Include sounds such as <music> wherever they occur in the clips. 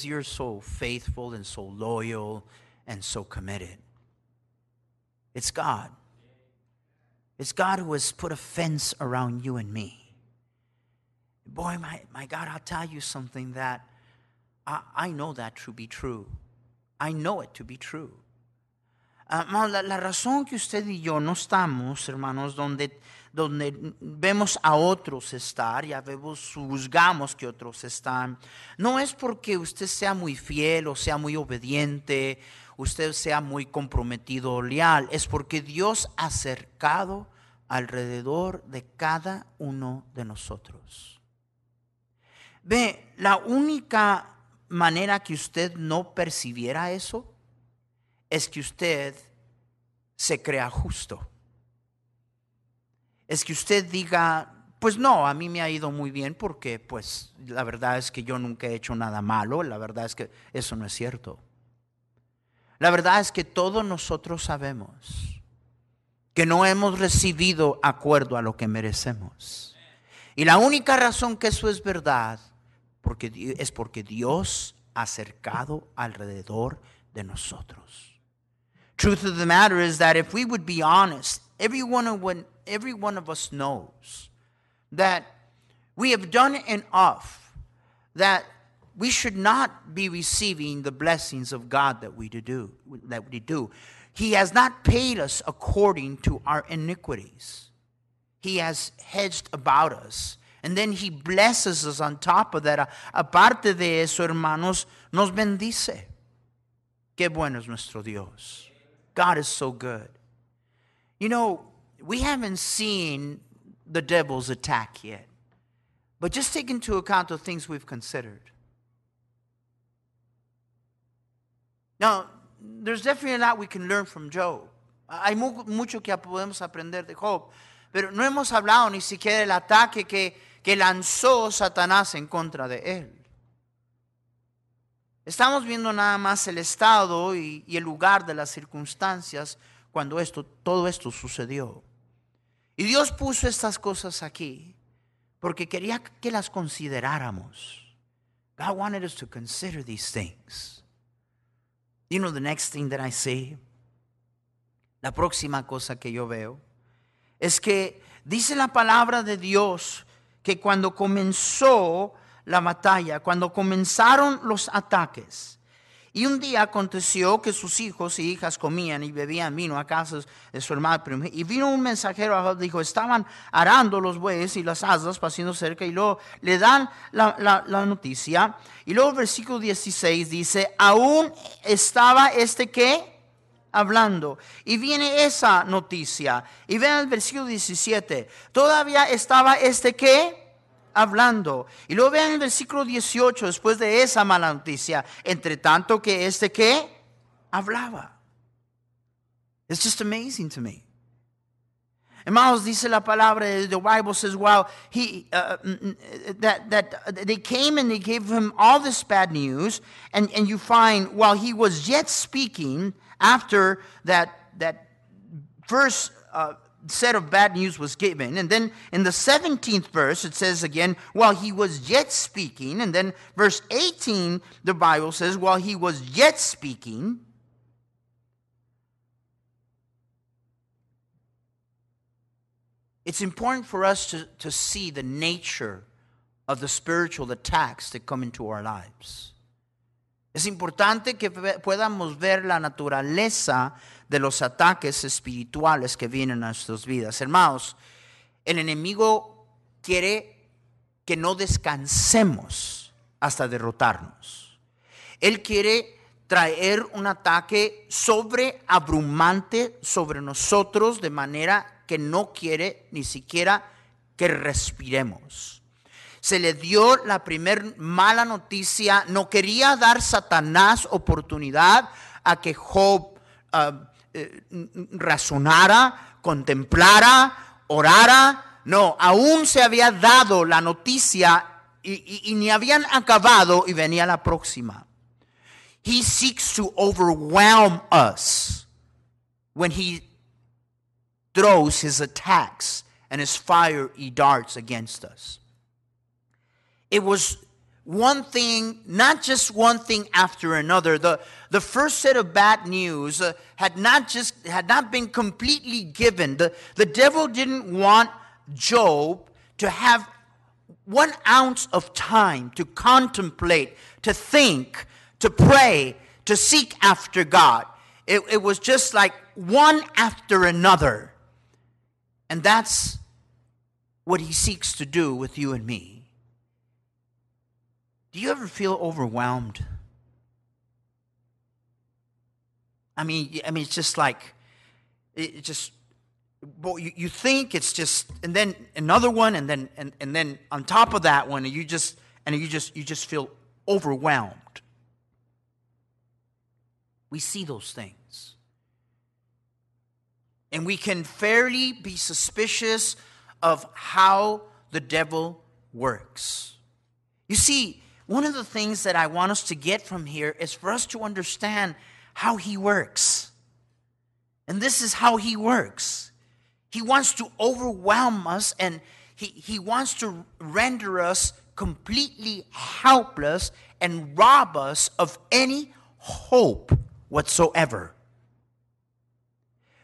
Because you're so faithful and so loyal and so committed. It's God. It's God who has put a fence around you and me. Boy, my, my God, I'll tell you something that I, I know that to be true. I know it to be true. Uh, la, la razón que usted y yo no estamos, hermanos, donde donde vemos a otros estar, ya vemos, juzgamos que otros están, no es porque usted sea muy fiel o sea muy obediente, usted sea muy comprometido o leal, es porque Dios ha acercado alrededor de cada uno de nosotros. Ve, la única manera que usted no percibiera eso es que usted se crea justo es que usted diga, pues no, a mí me ha ido muy bien porque pues la verdad es que yo nunca he hecho nada malo, la verdad es que eso no es cierto. La verdad es que todos nosotros sabemos que no hemos recibido acuerdo a lo que merecemos. Y la única razón que eso es verdad porque, es porque Dios ha acercado alrededor de nosotros. Truth of the matter is that if we would be honest, everyone would every one of us knows that we have done enough that we should not be receiving the blessings of God that we do that we do. He has not paid us according to our iniquities. He has hedged about us. And then he blesses us on top of that. Aparte de eso, hermanos, nos bendice. Qué bueno es nuestro Dios. God is so good. You know, we haven't seen the devil's attack yet. But just take into account the things we've considered. Now, there's definitely a lot we can learn from Job. Hay mucho que podemos aprender de Job, pero no hemos hablado ni siquiera del ataque que, que lanzó Satanás en contra de él. Estamos viendo nada más el estado y, y el lugar de las circunstancias cuando esto, todo esto sucedió. Y Dios puso estas cosas aquí porque quería que las consideráramos. God wanted us to consider these things. You know the next thing that I see? La próxima cosa que yo veo es que dice la palabra de Dios que cuando comenzó la batalla, cuando comenzaron los ataques, y un día aconteció que sus hijos y hijas comían y bebían vino a casa de su hermano. Y vino un mensajero dijo, estaban arando los bueyes y las asas pasando cerca. Y luego le dan la, la noticia. Y luego versículo 16 dice, aún estaba este que hablando. Y viene esa noticia. Y vean el versículo 17. Todavía estaba este que hablando. Y luego vean el versículo 18, después de esa mala noticia, entre tanto que este que hablaba. It's just amazing to me. Hermanos, dice la palabra, the Bible says, well, he, uh, that, that they came and they gave him all this bad news, and, and you find while he was yet speaking, after that, that first uh, set of bad news was given. And then in the 17th verse, it says again, while he was yet speaking. And then verse 18, the Bible says, while he was yet speaking. It's important for us to, to see the nature of the spiritual attacks that come into our lives. Es importante que podamos ver la naturaleza de los ataques espirituales que vienen a nuestras vidas. Hermanos, el enemigo quiere que no descansemos hasta derrotarnos. Él quiere traer un ataque sobreabrumante sobre nosotros de manera que no quiere ni siquiera que respiremos. Se le dio la primer mala noticia, no quería dar Satanás oportunidad a que Job ah, eh, razonara, contemplara, orara. No, aún se había dado la noticia y, ni habían acabado y venía la próxima. He seeks to overwhelm us when he throws his attacks and his fiery darts against us. It was one thing, not just one thing after another. The, the first set of bad news uh, had not just had not been completely given. The, the devil didn't want Job to have one ounce of time to contemplate, to think, to pray, to seek after God. It, it was just like one after another. And that's what he seeks to do with you and me. Do you ever feel overwhelmed? I mean, I mean, it's just like, it just, well, you, you think it's just, and then another one, and then, and, and then on top of that one, and you just, and you just, you just feel overwhelmed. We see those things. And we can fairly be suspicious of how the devil works. You see, one of the things that I want us to get from here is for us to understand how he works. And this is how he works. He wants to overwhelm us and he, he wants to render us completely helpless and rob us of any hope whatsoever.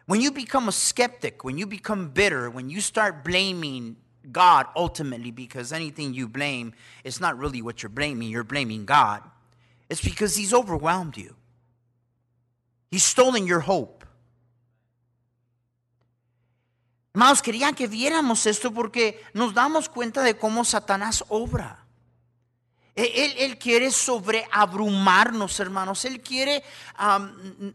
When you become a skeptic, when you become bitter, when you start blaming God ultimately, because anything you blame is not really what you're blaming, you're blaming God, it's because He's overwhelmed you. He's stolen your hope. Hermanos, quería que viéramos esto porque nos damos cuenta de cómo Satanás obra. Él, quiere sobreabrumarnos, hermanos. Él quiere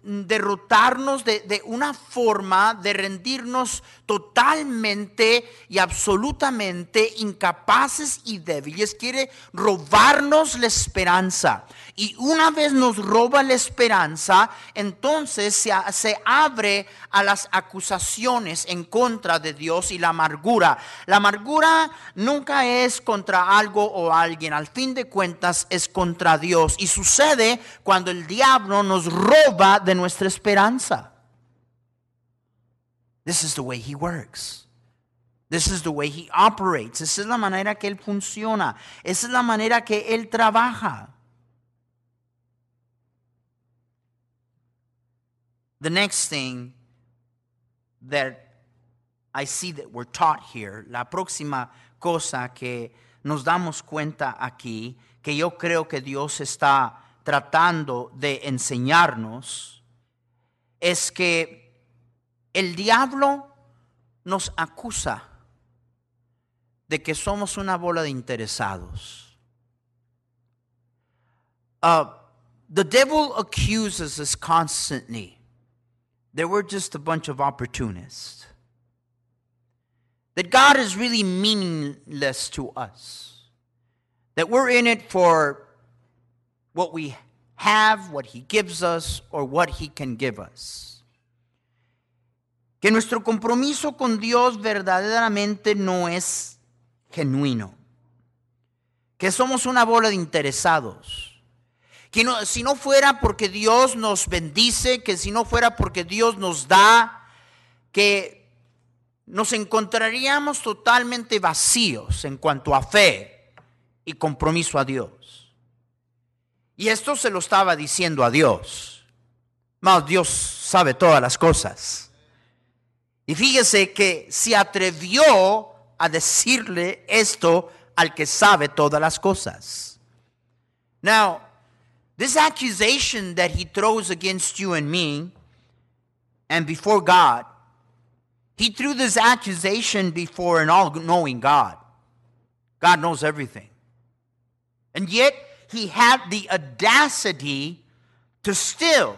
derrotarnos de, de, una forma de rendirnos totalmente y absolutamente incapaces y débiles. Quiere robarnos la esperanza. Y una vez nos roba la esperanza, entonces se, abre a las acusaciones en contra de Dios y la amargura. La amargura nunca es contra algo o alguien. Al fin de cuentas es contra Dios. Y sucede cuando el diablo nos roba de nuestra esperanza. This is the way he works. This is the way he operates. Esa es la manera que él funciona. Esa es la manera que él trabaja. The next thing that I see that we're taught here, la próxima cosa que nos damos cuenta aquí, que yo creo que Dios está tratando de enseñarnos, es que el diablo nos acusa de que somos una bola de interesados. Uh, the devil accuses us constantly that we're just a bunch of opportunists. That God is really meaningless to us. That we're in it for what we have, what He gives us, or what He can give us. Que nuestro compromiso con Dios verdaderamente no es genuino. Que somos una bola de interesados que no, si no fuera porque Dios nos bendice, que si no fuera porque Dios nos da, que nos encontraríamos totalmente vacíos en cuanto a fe y compromiso a Dios. Y esto se lo estaba diciendo a Dios. Más Dios sabe todas las cosas. Y fíjese que se atrevió a decirle esto al que sabe todas las cosas. Now, This accusation that he throws against you and me and before God, he threw this accusation before an all knowing God. God knows everything. And yet, he had the audacity to still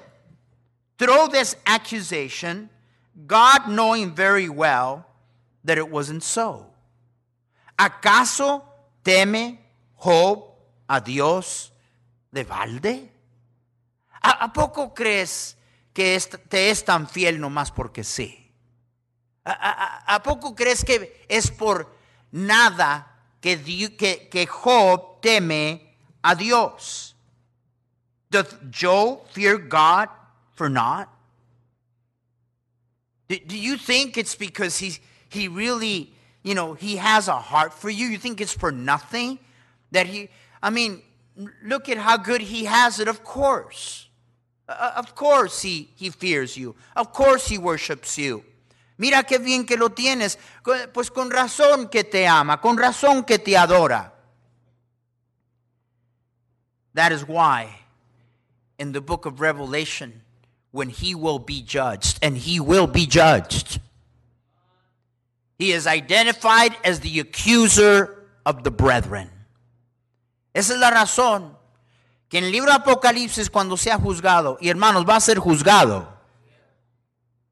throw this accusation, God knowing very well that it wasn't so. ¿Acaso teme Job a Dios de balde? ¿A, a poco crees que te es tan fiel nomás porque sí? ¿A, a- a- poco crees que es por nada que, que, que Job teme a Dios? Doth Job fear God for naught? Do, do you think it's because he, he really, you know, he has a heart for you? You think it's for nothing? That he, I mean, look at how good he has it, of course. Uh, of course he, he fears you. Of course he worships you. Mira qué bien que lo tienes. Pues con razón que te ama, con razón que te adora. That is why in the book of Revelation, when he will be judged, and he will be judged, he is identified as the accuser of the brethren. Esa es la razón que en el libro de Apocalipsis cuando sea juzgado, y hermanos, va a ser juzgado.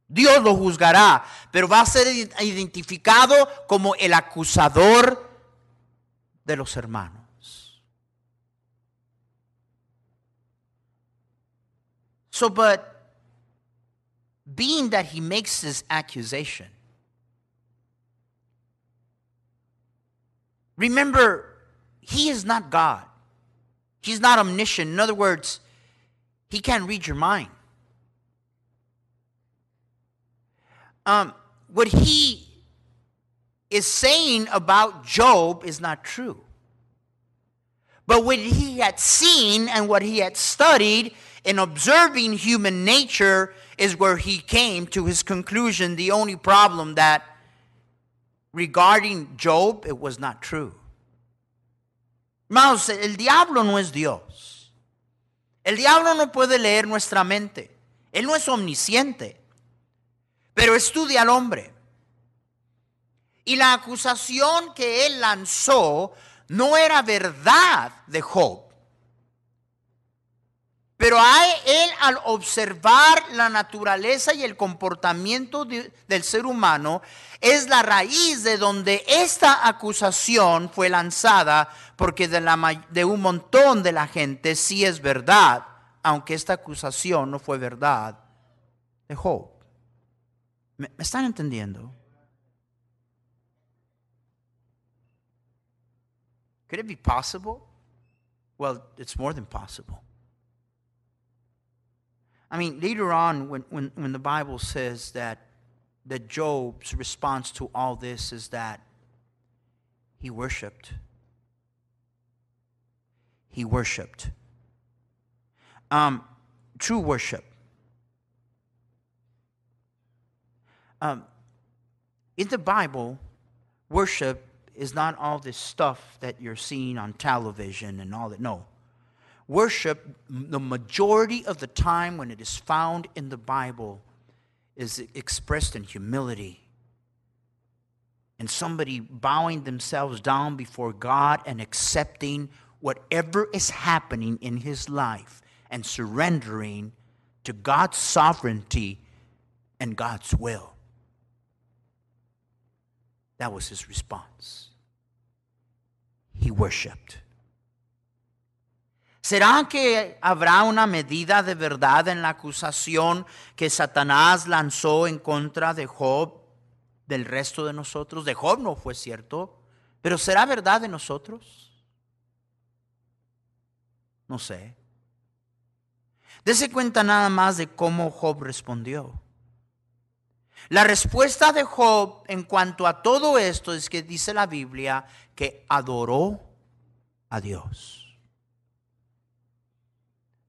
Dios lo juzgará, pero va a ser identificado como el acusador de los hermanos. So, but being that he makes this accusation, remember, he is not God. He's not omniscient. In other words, he can't read your mind. Um, what he is saying about Job is not true. But what he had seen and what he had studied in observing human nature is where he came to his conclusion. The only problem that regarding Job, it was not true. Hermanos, el diablo no es Dios. El diablo no puede leer nuestra mente. Él no es omnisciente. Pero estudia al hombre. Y la acusación que él lanzó no era verdad de Job. Pero a él al observar la naturaleza y el comportamiento de- del ser humano, es la raíz de donde esta acusación fue lanzada, porque de, la, de un montón de la gente sí es verdad, aunque esta acusación no fue verdad de Job. ¿Me, me están entendiendo? Could it be possible? Well, it's more than possible. I mean, later on, when, when, when the Bible says that, that Job's response to all this is that he worshiped. He worshiped. Um, true worship. Um, in the Bible, worship is not all this stuff that you're seeing on television and all that. No. Worship, the majority of the time when it is found in the Bible, is expressed in humility. And somebody bowing themselves down before God and accepting whatever is happening in his life and surrendering to God's sovereignty and God's will. That was his response. He worshiped. ¿Será que habrá una medida de verdad en la acusación que Satanás lanzó en contra de Job del resto de nosotros? De Job no fue cierto, pero ¿será verdad de nosotros? No sé. Dese cuenta nada más de cómo Job respondió. La respuesta de Job en cuanto a todo esto es que dice la Biblia que adoró a Dios.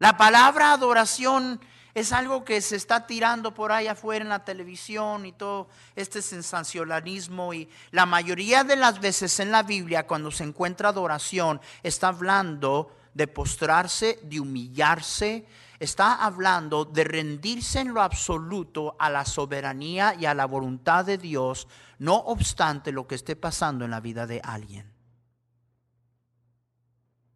La palabra adoración es algo que se está tirando por ahí afuera en la televisión y todo este sensacionalismo y la mayoría de las veces en la Biblia cuando se encuentra adoración está hablando de postrarse, de humillarse, está hablando de rendirse en lo absoluto a la soberanía y a la voluntad de Dios, no obstante lo que esté pasando en la vida de alguien.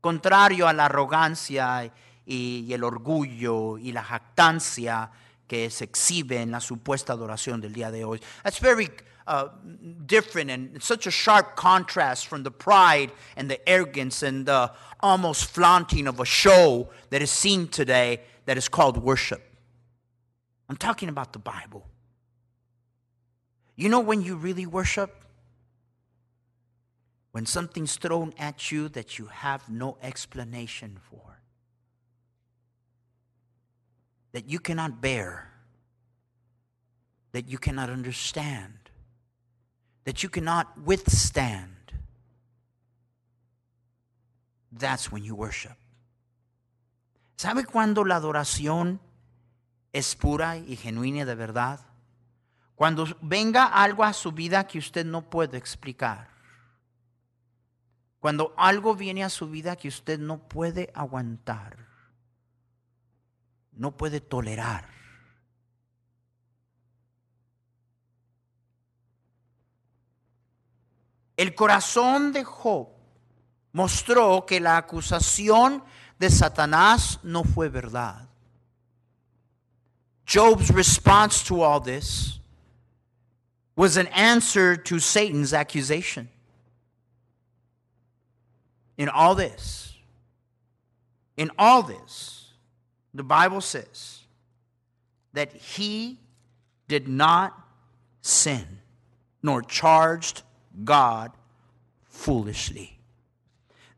Contrario a la arrogancia y, el orgullo y la jactancia que se exhibe en la supuesta adoración del día de hoy. That's very uh, different and such a sharp contrast from the pride and the arrogance and the almost flaunting of a show that is seen today that is called worship. I'm talking about the Bible. You know when you really worship? When something's thrown at you that you have no explanation for, that you cannot bear, that you cannot understand, that you cannot withstand, that's when you worship. ¿Sabe cuándo la adoración es pura y genuina de verdad? Cuando venga algo a su vida que usted no puede explicar. Cuando algo viene a su vida que usted no puede aguantar. No puede tolerar. El corazón de Job mostró que la acusación de Satanás no fue verdad. Job's response to all this was an answer to Satan's accusation. In all this, in all this, the Bible says that he did not sin nor charged God foolishly.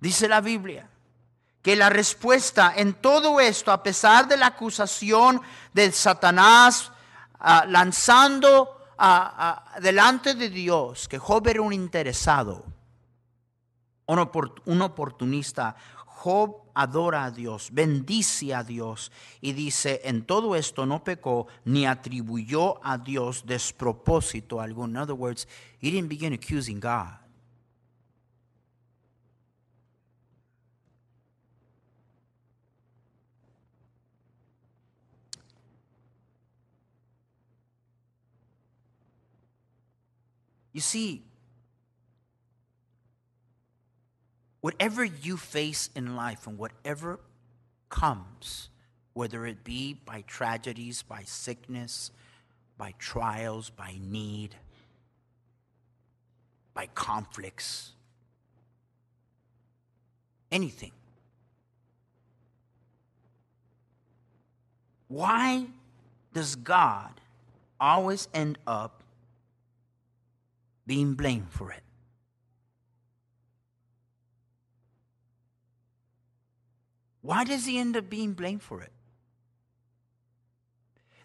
Dice la Biblia que la respuesta en todo esto, a pesar de la acusación de Satanás uh, lanzando delante de Dios que Job era un interesado, un, oportunista. Job adora a Dios, bendice a Dios y dice, en todo esto no pecó ni atribuyó a Dios despropósito alguno. In other words, he didn't begin accusing God. You see, whatever you face in life and whatever comes, whether it be by tragedies, by sickness, by trials, by need, by conflicts, anything. Why does God always end up being blamed for it. Why does he end up being blamed for it?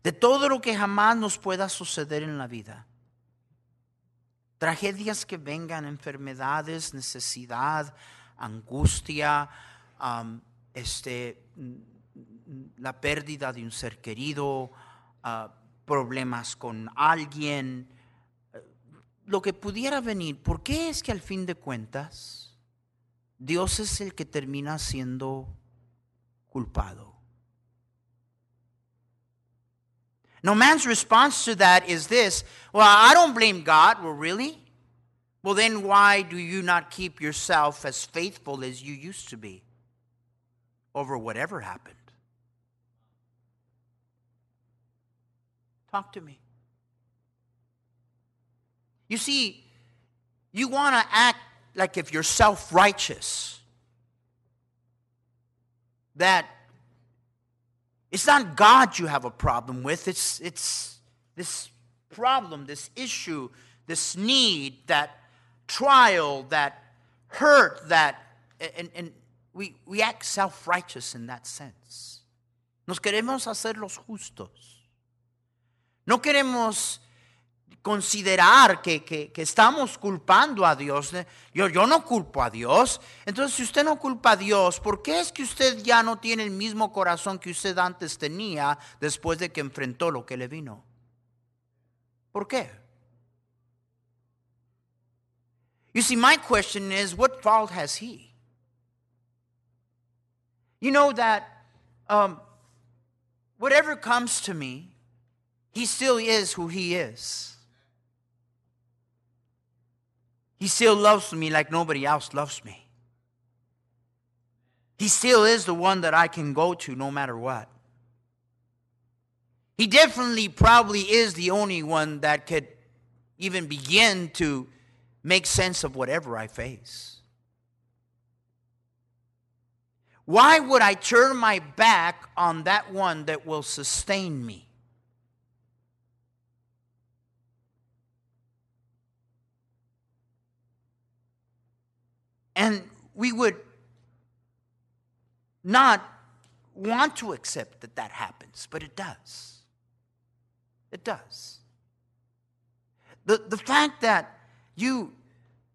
De todo lo que jamás nos pueda suceder en la vida. Tragedias que vengan, enfermedades, necesidad, angustia, este, la pérdida de un ser querido, uh, problemas con alguien, lo que pudiera venir, ¿por qué es que al fin de cuentas Dios es el que termina siendo culpado? No man's response to that is this Well, I don't blame God. Well, really? Well, then why do you not keep yourself as faithful as you used to be over whatever happened? Talk to me. You see, you want to act like if you're self righteous, that it's not God you have a problem with, it's, it's this problem, this issue, this need, that trial, that hurt, that, and, and we, we act self righteous in that sense. Nos queremos hacer los justos. No queremos considerar que, que, estamos culpando a Dios. Yo, yo no culpo a Dios. Entonces, si usted no culpa a Dios, ¿por qué es que usted ya no tiene el mismo corazón que usted antes tenía después de que enfrentó lo que le vino? ¿Por qué? You see, my question is, what fault has he? You know that um, whatever comes to me, he still is who he is. He still loves me like nobody else loves me. he still is the one that I can go to no matter what. He definitely probably is the only one that could even begin to make sense of whatever I face. Why would I turn my back on that one that will sustain me? And we would not want to accept that that happens, but it does. It does. The, the fact that you,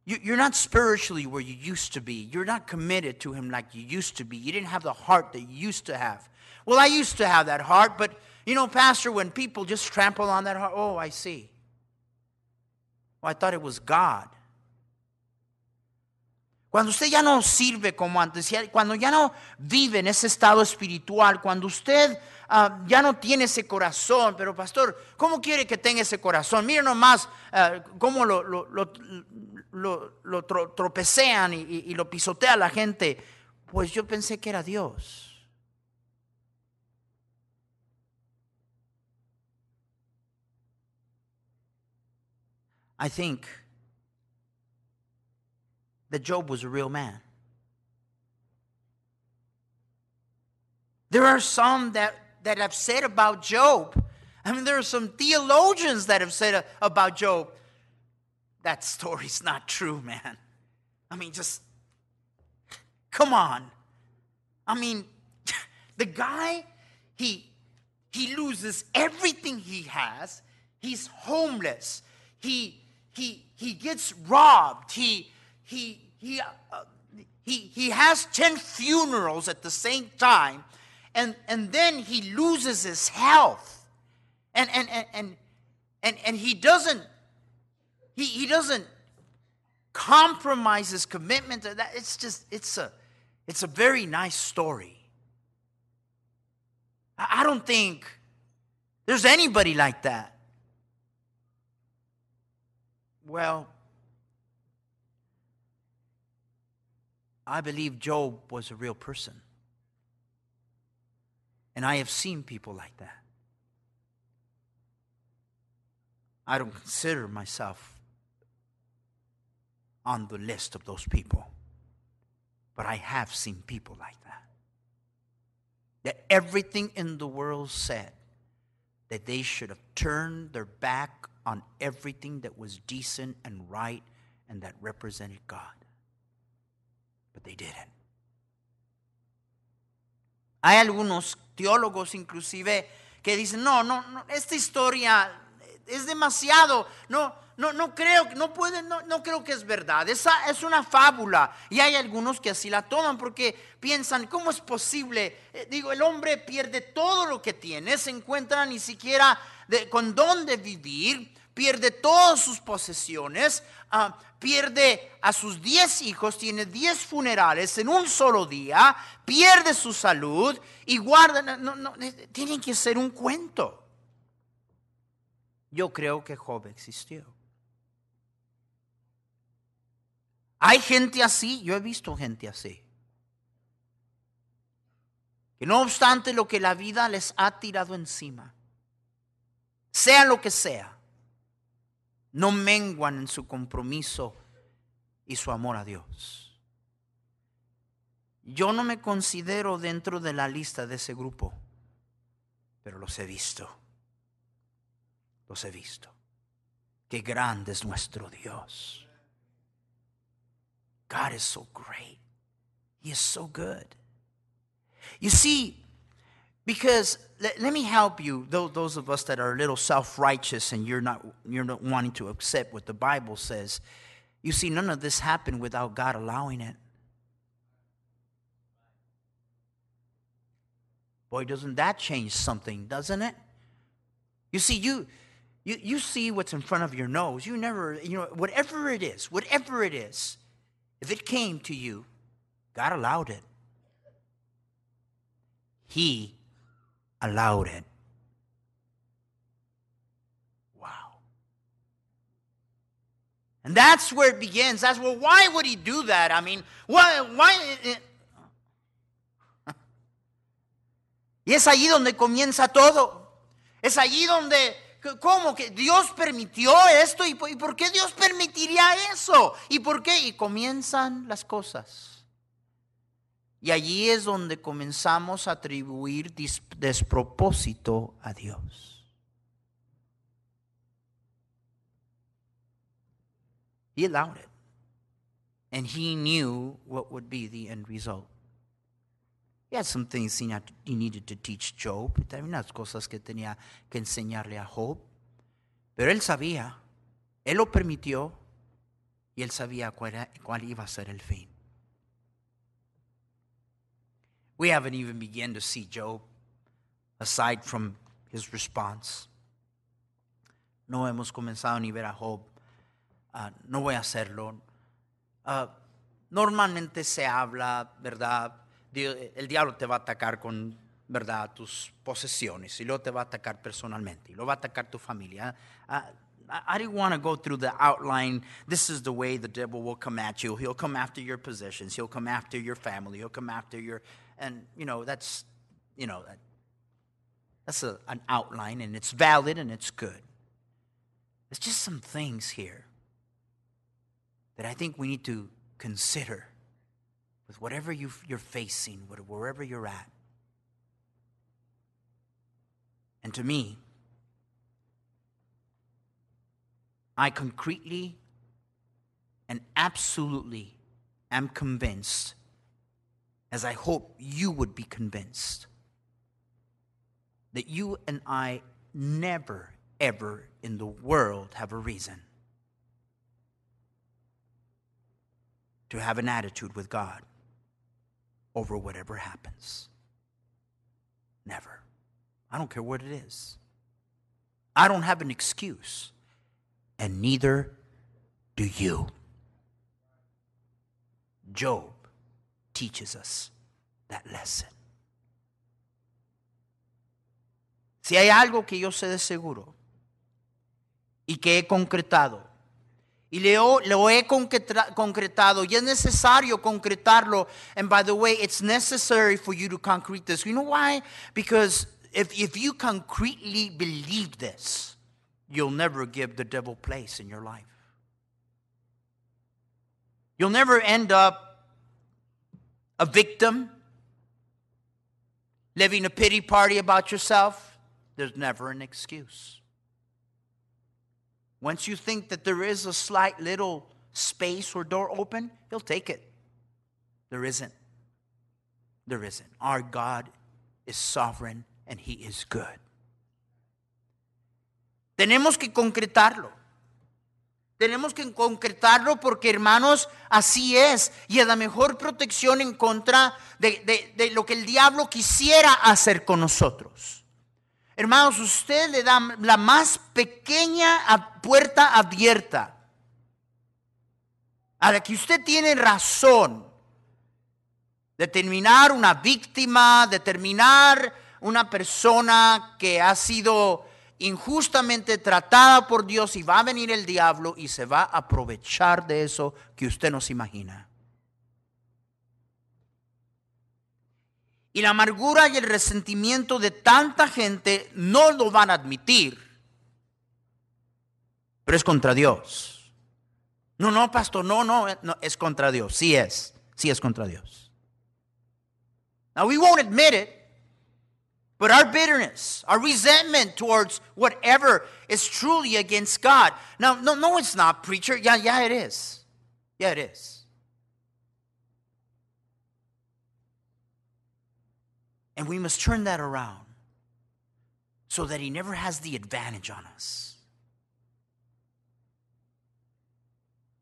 you, you're not spiritually where you used to be, you're not committed to Him like you used to be, you didn't have the heart that you used to have. Well, I used to have that heart, but you know, Pastor, when people just trample on that heart, oh, I see. Well, I thought it was God. Cuando usted ya no sirve como antes, cuando ya no vive en ese estado espiritual, cuando usted uh, ya no tiene ese corazón, pero pastor, ¿cómo quiere que tenga ese corazón? Mire nomás uh, cómo lo, lo, tropecean y, y, y lo pisotea la gente. Pues yo pensé que era Dios. I think that Job was a real man. There are some that, that have said about Job, I mean, there are some theologians that have said about Job, that story's not true, man. I mean, just come on. I mean, <laughs> the guy, he he loses everything he has. He's homeless. He he he gets robbed. He he, he, uh, he, he has 10 funerals at the same time, and, and then he loses his health. And, and, and, and, and, and he doesn't, he, he doesn't compromise his commitment to that. It's just, it's a, it's a very nice story. I don't think there's anybody like that. Well, I believe Job was a real person. And I have seen people like that. I don't consider myself on the list of those people, but I have seen people like that. That everything in the world said that they should have turned their back on everything that was decent and right and that represented God. But they didn't. Hay algunos teólogos inclusive que dicen, no, no, no esta historia es demasiado, no, no, no creo, no puede, no, no creo que es verdad. Esa es una fábula. Y hay algunos que así la toman porque piensan, ¿cómo es posible? Eh, digo, el hombre pierde todo lo que tiene, se encuentra ni siquiera con dónde vivir, pierde todas sus posesiones, uh, pierde a sus 10 hijos, tiene 10 funerales en un solo día, pierde su salud y guarda, no, no, tienen que ser un cuento. Yo creo que Job existió. Hay gente así, yo he visto gente así. Que no obstante lo que la vida les ha tirado encima, sea lo que sea, no menguan en su compromiso y su amor a Dios. Yo no me considero dentro de la lista de ese grupo, pero los he visto. Los he visto. Qué grande es nuestro Dios. God is so great. He is so good. You see, because let, let me help you, those, those of us that are a little self righteous and you're not, you're not wanting to accept what the Bible says. You see, none of this happened without God allowing it. Boy, doesn't that change something, doesn't it? You see, you, you, you see what's in front of your nose. You never, you know, whatever it is, whatever it is, if it came to you, God allowed it. He allowed it. Wow. And that's where it begins. That's well, why would he do that? I mean, why why Y es allí donde comienza todo. Es allí donde, ¿cómo que Dios permitió esto? ¿Y por qué Dios permitiría eso? ¿Y por qué? Y comienzan las cosas. Y allí es donde comenzamos a atribuir despropósito a Dios. He allowed it. And he knew what would be the end result. He had some things he, he needed to teach Job. También unas cosas que tenía que enseñarle a Job. Pero él sabía, él lo permitió y él sabía cuál, cuál iba a ser el fin. We haven't even begun to see Job aside from his response. No hemos comenzado ni ver a Job. Uh, no voy a hacerlo. Uh, normalmente se habla, ¿verdad? el diablo te va a atacar con, ¿verdad?, tus posesiones y luego te va a atacar personalmente y luego va a atacar tu familia. Uh, I didn't want to go through the outline. This is the way the devil will come at you. He'll come after your possessions. He'll come after your family. He'll come after your, and you know that's, you know that, that's a, an outline, and it's valid and it's good. There's just some things here that I think we need to consider with whatever you, you're facing, wherever you're at. And to me, I concretely and absolutely am convinced, as I hope you would be convinced, that you and I never, ever in the world have a reason to have an attitude with God over whatever happens. Never. I don't care what it is. I don't have an excuse, and neither do you. Job teaches us that lesson. Si hay algo que yo sé de seguro y que he concretado Y lo, lo he concretado y es necesario concretarlo. And by the way, it's necessary for you to concrete this. You know why? Because if, if you concretely believe this, you'll never give the devil place in your life. You'll never end up a victim, living a pity party about yourself. There's never an excuse. Once you think that there is a slight little space or door open, he'll take it. There isn't. There isn't. Our God is sovereign and he is good. Tenemos que concretarlo. Tenemos que concretarlo porque, hermanos, así es. Y es la mejor protección en contra de, de, de lo que el diablo quisiera hacer con nosotros. Hermanos, usted le da la más pequeña puerta abierta a la que usted tiene razón de terminar una víctima, de terminar una persona que ha sido injustamente tratada por Dios y va a venir el diablo y se va a aprovechar de eso que usted no se imagina. Y la amargura y el resentimiento de tanta gente no lo van a admitir. Pero es contra Dios. No, no, pastor, no, no, no, es contra Dios. Sí es, sí es contra Dios. Now we won't admit it, but our bitterness, our resentment towards whatever is truly against God. Now, no, no, it's not, preacher. Yeah, yeah, it is. Yeah, it is. And we must turn that around so that he never has the advantage on us.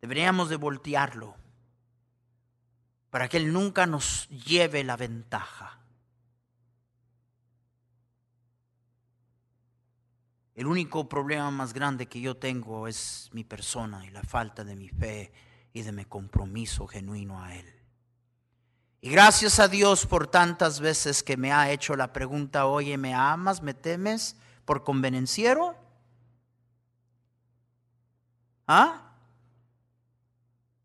Deberíamos de voltearlo para que él nunca nos lleve la ventaja. El único problema más grande que yo tengo es mi persona y la falta de mi fe y de mi compromiso genuino a Él. Y gracias a Dios por tantas veces que me ha hecho la pregunta, oye, ¿me amas, me temes por convenenciero? ¿Ah?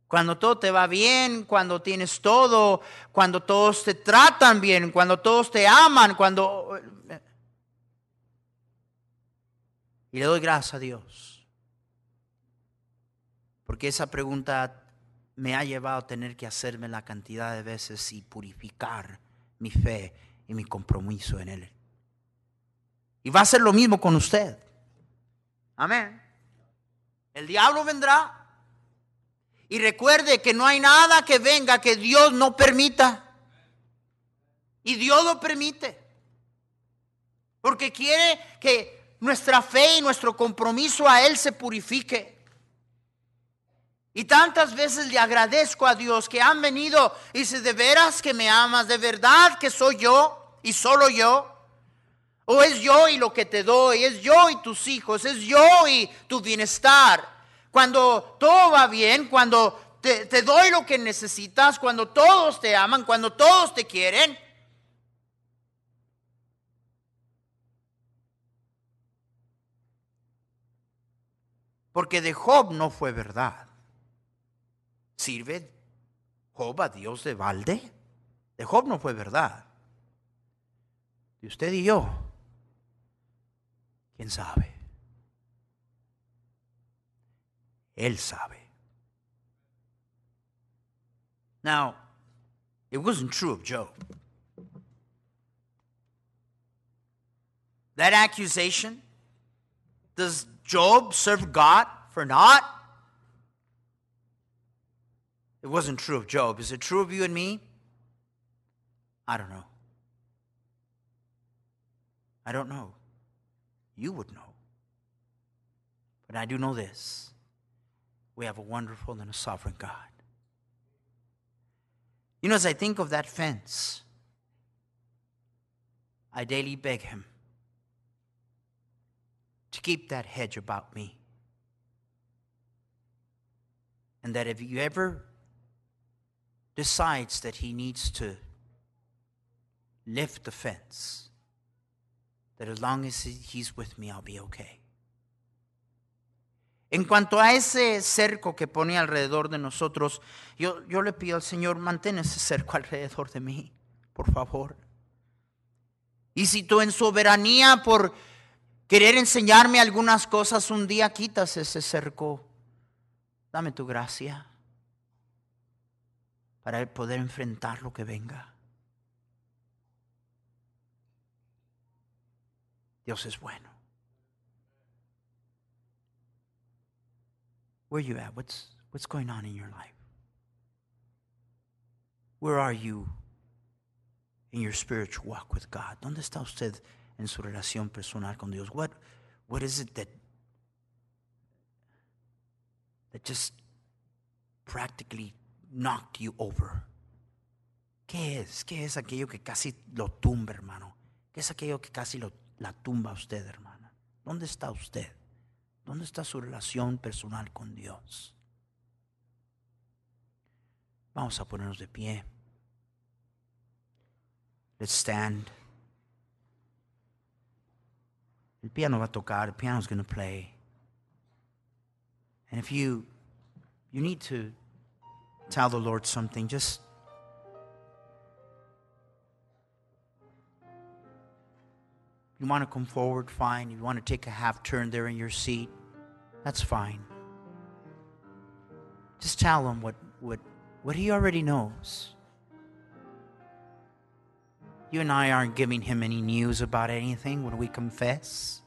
Cuando todo te va bien, cuando tienes todo, cuando todos te tratan bien, cuando todos te aman, cuando... Y le doy gracias a Dios. Porque esa pregunta me ha llevado a tener que hacerme la cantidad de veces y purificar mi fe y mi compromiso en Él. Y va a ser lo mismo con usted. Amén. El diablo vendrá. Y recuerde que no hay nada que venga que Dios no permita. Y Dios lo permite. Porque quiere que nuestra fe y nuestro compromiso a Él se purifique. Y tantas veces le agradezco a Dios que han venido y dice, de veras que me amas, de verdad que soy yo y solo yo. O es yo y lo que te doy, es yo y tus hijos, es yo y tu bienestar. Cuando todo va bien, cuando te, te doy lo que necesitas, cuando todos te aman, cuando todos te quieren. Porque de Job no fue verdad. ¿Sirve Job a Dios de balde? De Job no fue verdad. De usted y yo, ¿quién sabe? Él sabe. Now, it wasn't true of Job. That accusation, does Job serve God for naught? It wasn't true of Job. Is it true of you and me? I don't know. I don't know. You would know. But I do know this we have a wonderful and a sovereign God. You know, as I think of that fence, I daily beg Him to keep that hedge about me. And that if He ever decides that He needs to lift the fence, that as long as He's with me, I'll be okay. En cuanto a ese cerco que pone alrededor de nosotros, yo, yo le pido al Señor, mantén ese cerco <laughs> alrededor de mí, por favor. Y si tú en soberanía por querer enseñarme algunas cosas, un día quitas ese cerco, dame tu gracia para poder enfrentar lo que venga. Dios es bueno. Where are you at? What's, what's going on in your life? Where are you in your spiritual walk with God? ¿Dónde está usted en su relación personal con Dios? What, what is it that, that just practically knocked you over? ¿Qué es? ¿Qué es aquello que casi lo tumba, hermano? ¿Qué es aquello que casi lo, la tumba a usted, hermana? ¿Dónde está usted? ¿Dónde está su relación personal con Dios? Vamos a ponernos de pie. Let's stand. El piano va a tocar. The piano's going to play. And if you you need to tell the Lord something, just You want to come forward, fine. You want to take a half turn there in your seat, that's fine. Just tell him what, what, what he already knows. You and I aren't giving him any news about anything when we confess.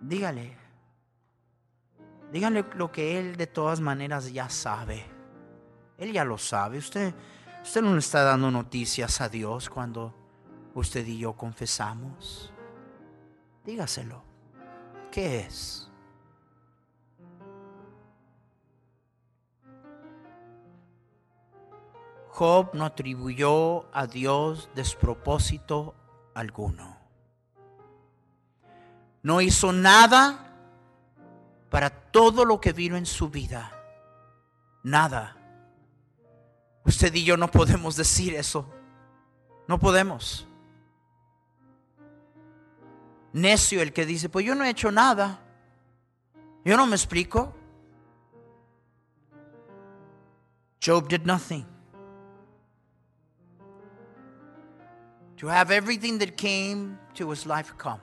Dígale. Dígale lo que él de todas maneras ya sabe. Él ya lo sabe. Usted Usted no le está dando noticias a Dios cuando usted y yo confesamos. Dígaselo. ¿Qué es? Job no atribuyó a Dios despropósito alguno. No hizo nada para todo lo que vino en su vida. Nada Usted y yo no podemos decir eso. No podemos. Necio el que dice, pues yo no he hecho nada. Yo no me explico. Job did nothing. To have everything that came to his life come.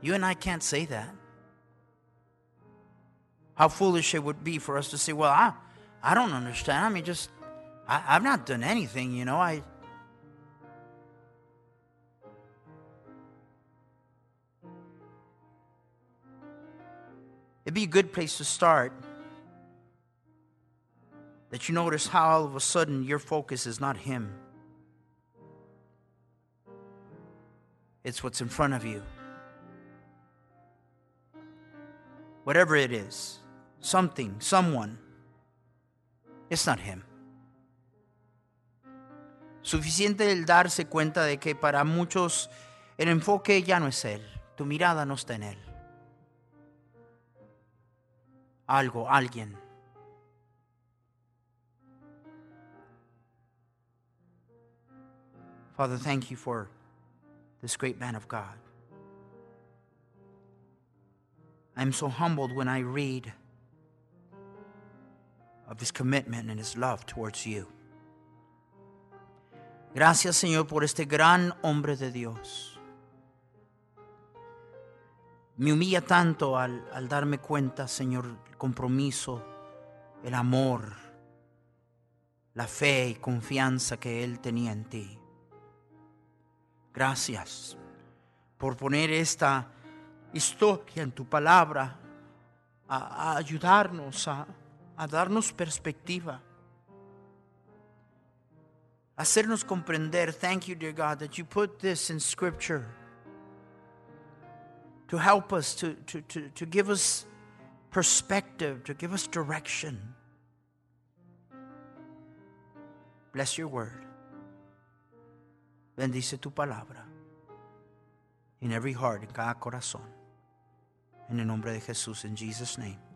You and I can't say that. How foolish it would be for us to say, well, I, I don't understand. I mean, just, I, I've not done anything, you know. I. It'd be a good place to start. That you notice how all of a sudden your focus is not Him, it's what's in front of you. Whatever it is, something, someone, it's not Him. Suficiente el darse cuenta de que para muchos el enfoque ya no es Él, tu mirada no está en Él. Algo, alguien. Father, thank you for this great man of God. I'm so humbled when I read of his commitment and his love towards you. Gracias, Señor, por este gran hombre de Dios. Me humilla tanto al, al darme cuenta, Señor, el compromiso, el amor, la fe y confianza que Él tenía en ti. Gracias por poner esta historia en tu palabra a, a ayudarnos, a, a darnos perspectiva, hacernos comprender. Thank you, dear God, that you put this in Scripture to help us, to, to, to, to give us perspective, to give us direction. Bless your word. Bendice tu palabra in every heart, en cada corazón. En el nombre de Jesús, in Jesus' name.